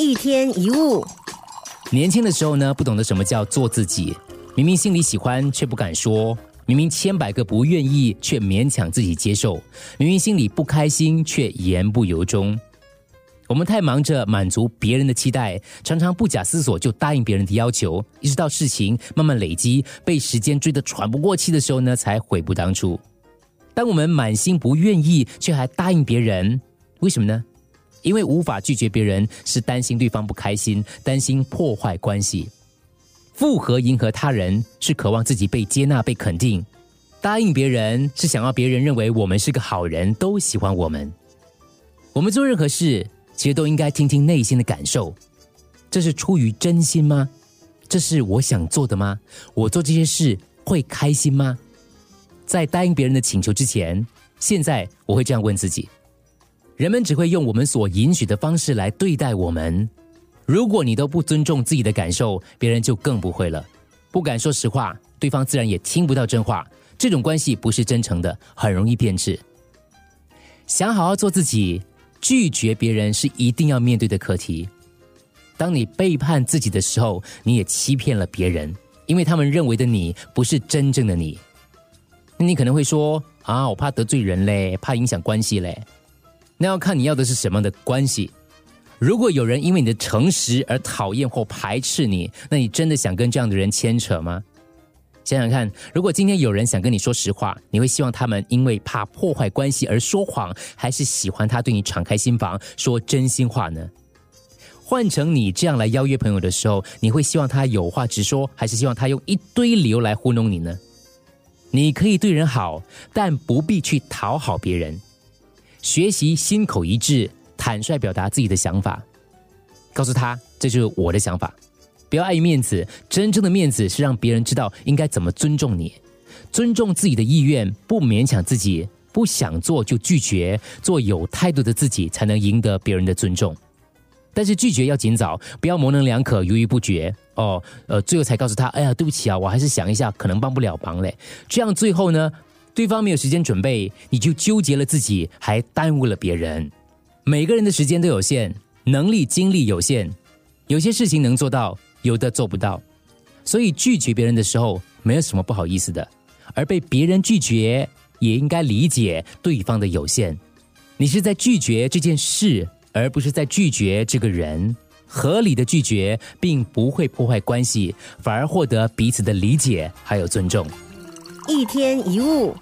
一天一物，年轻的时候呢，不懂得什么叫做自己，明明心里喜欢却不敢说，明明千百个不愿意却勉强自己接受，明明心里不开心却言不由衷。我们太忙着满足别人的期待，常常不假思索就答应别人的要求，一直到事情慢慢累积，被时间追得喘不过气的时候呢，才悔不当初。当我们满心不愿意却还答应别人，为什么呢？因为无法拒绝别人，是担心对方不开心，担心破坏关系；附和迎合他人，是渴望自己被接纳、被肯定；答应别人，是想要别人认为我们是个好人，都喜欢我们。我们做任何事。其实都应该听听内心的感受，这是出于真心吗？这是我想做的吗？我做这些事会开心吗？在答应别人的请求之前，现在我会这样问自己：人们只会用我们所允许的方式来对待我们。如果你都不尊重自己的感受，别人就更不会了。不敢说实话，对方自然也听不到真话。这种关系不是真诚的，很容易变质。想好好做自己。拒绝别人是一定要面对的课题。当你背叛自己的时候，你也欺骗了别人，因为他们认为的你不是真正的你。那你可能会说：“啊，我怕得罪人嘞，怕影响关系嘞。”那要看你要的是什么样的关系。如果有人因为你的诚实而讨厌或排斥你，那你真的想跟这样的人牵扯吗？想想看，如果今天有人想跟你说实话，你会希望他们因为怕破坏关系而说谎，还是喜欢他对你敞开心房说真心话呢？换成你这样来邀约朋友的时候，你会希望他有话直说，还是希望他用一堆理由来糊弄你呢？你可以对人好，但不必去讨好别人。学习心口一致，坦率表达自己的想法，告诉他这就是我的想法。不要碍于面子，真正的面子是让别人知道应该怎么尊重你，尊重自己的意愿，不勉强自己，不想做就拒绝，做有态度的自己，才能赢得别人的尊重。但是拒绝要尽早，不要模棱两可、犹豫不决哦。呃，最后才告诉他：“哎呀，对不起啊，我还是想一下，可能帮不了忙嘞。”这样最后呢，对方没有时间准备，你就纠结了自己，还耽误了别人。每个人的时间都有限，能力、精力有限，有些事情能做到。有的做不到，所以拒绝别人的时候没有什么不好意思的，而被别人拒绝也应该理解对方的有限。你是在拒绝这件事，而不是在拒绝这个人。合理的拒绝并不会破坏关系，反而获得彼此的理解还有尊重。一天一物。